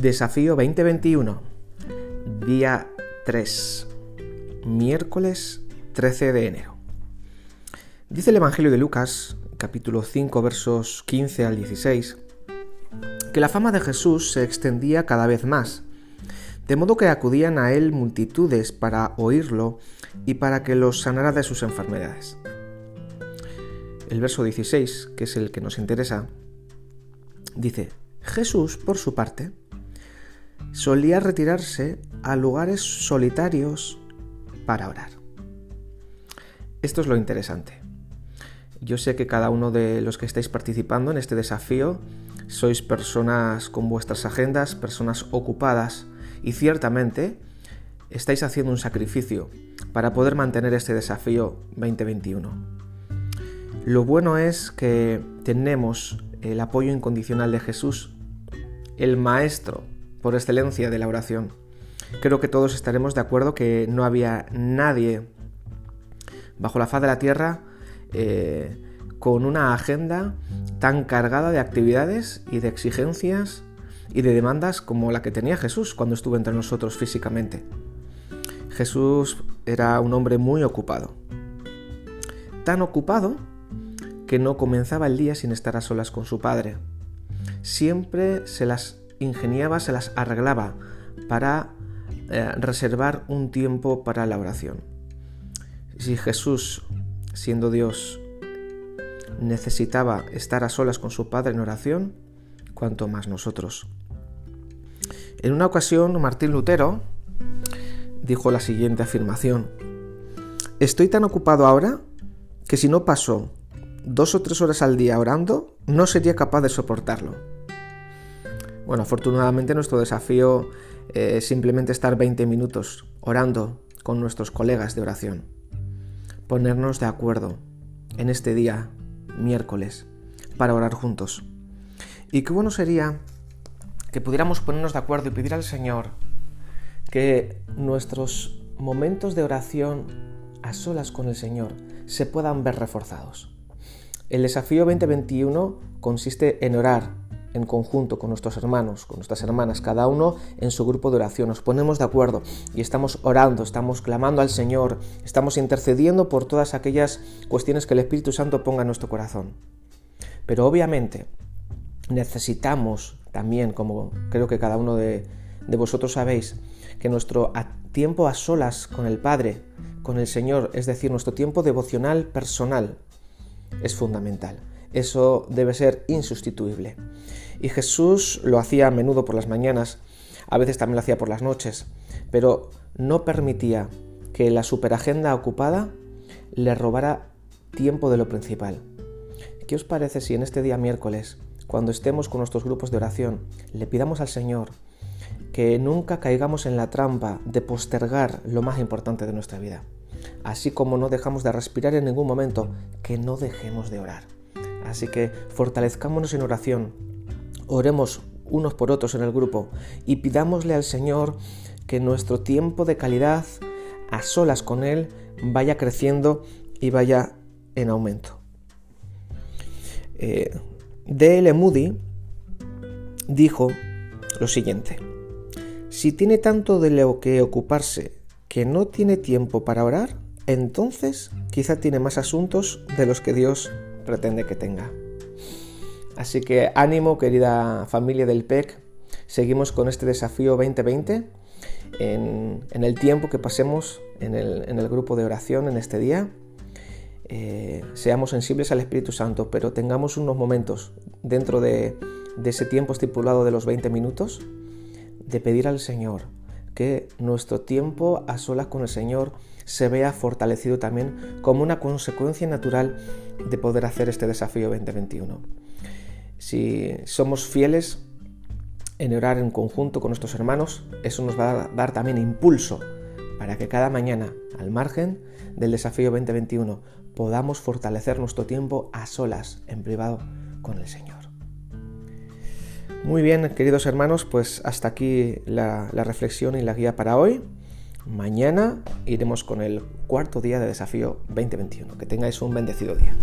Desafío 2021, día 3, miércoles 13 de enero. Dice el Evangelio de Lucas, capítulo 5, versos 15 al 16, que la fama de Jesús se extendía cada vez más, de modo que acudían a él multitudes para oírlo y para que los sanara de sus enfermedades. El verso 16, que es el que nos interesa, dice, Jesús, por su parte, solía retirarse a lugares solitarios para orar. Esto es lo interesante. Yo sé que cada uno de los que estáis participando en este desafío sois personas con vuestras agendas, personas ocupadas y ciertamente estáis haciendo un sacrificio para poder mantener este desafío 2021. Lo bueno es que tenemos el apoyo incondicional de Jesús, el Maestro por excelencia de la oración. Creo que todos estaremos de acuerdo que no había nadie bajo la faz de la tierra eh, con una agenda tan cargada de actividades y de exigencias y de demandas como la que tenía Jesús cuando estuvo entre nosotros físicamente. Jesús era un hombre muy ocupado. Tan ocupado que no comenzaba el día sin estar a solas con su padre. Siempre se las ingeniaba, se las arreglaba para eh, reservar un tiempo para la oración. Si Jesús, siendo Dios, necesitaba estar a solas con su Padre en oración, cuanto más nosotros. En una ocasión, Martín Lutero dijo la siguiente afirmación. Estoy tan ocupado ahora que si no paso dos o tres horas al día orando, no sería capaz de soportarlo. Bueno, afortunadamente nuestro desafío es simplemente estar 20 minutos orando con nuestros colegas de oración. Ponernos de acuerdo en este día, miércoles, para orar juntos. Y qué bueno sería que pudiéramos ponernos de acuerdo y pedir al Señor que nuestros momentos de oración a solas con el Señor se puedan ver reforzados. El desafío 2021 consiste en orar en conjunto con nuestros hermanos, con nuestras hermanas, cada uno en su grupo de oración. Nos ponemos de acuerdo y estamos orando, estamos clamando al Señor, estamos intercediendo por todas aquellas cuestiones que el Espíritu Santo ponga en nuestro corazón. Pero obviamente necesitamos también, como creo que cada uno de, vosotros sabéis, que nuestro tiempo a solas con el Padre, con el Señor, es decir, nuestro tiempo devocional personal, es fundamental. Eso debe ser insustituible. Y Jesús lo hacía a menudo por las mañanas, a veces también lo hacía por las noches, pero no permitía que la superagenda ocupada le robara tiempo de lo principal. ¿Qué os parece si en este día miércoles, cuando estemos con nuestros grupos de oración, le pidamos al Señor que nunca caigamos en la trampa de postergar lo más importante de nuestra vida? Así como no dejamos de respirar en ningún momento, que no dejemos de orar. Así que fortalezcámonos en oración, oremos unos por otros en el grupo y pidámosle al Señor que nuestro tiempo de calidad a solas con Él vaya creciendo y vaya en aumento. Eh, D.L. Moody dijo lo siguiente, si tiene tanto de lo que ocuparse que no tiene tiempo para orar, entonces quizá tiene más asuntos de los que Dios pretende que tenga. Así que ánimo, querida familia del PEC. Seguimos con este desafío 2020 en, el tiempo que pasemos en el, grupo de oración en este día. Eh, seamos sensibles al Espíritu Santo, pero tengamos unos momentos dentro de, de ese tiempo estipulado de los 20 minutos de pedir al Señor que nuestro tiempo a solas con el Señor se vea fortalecido también como una consecuencia natural de poder hacer este desafío 2021. Si somos fieles en orar en conjunto con nuestros hermanos, eso nos va a dar también impulso para que cada mañana, al margen del desafío 2021, podamos fortalecer nuestro tiempo a solas, en privado, con el Señor. Muy bien, queridos hermanos, pues hasta aquí la, reflexión y la guía para hoy. Mañana iremos con el cuarto día de desafío 2021. Que tengáis un bendecido día.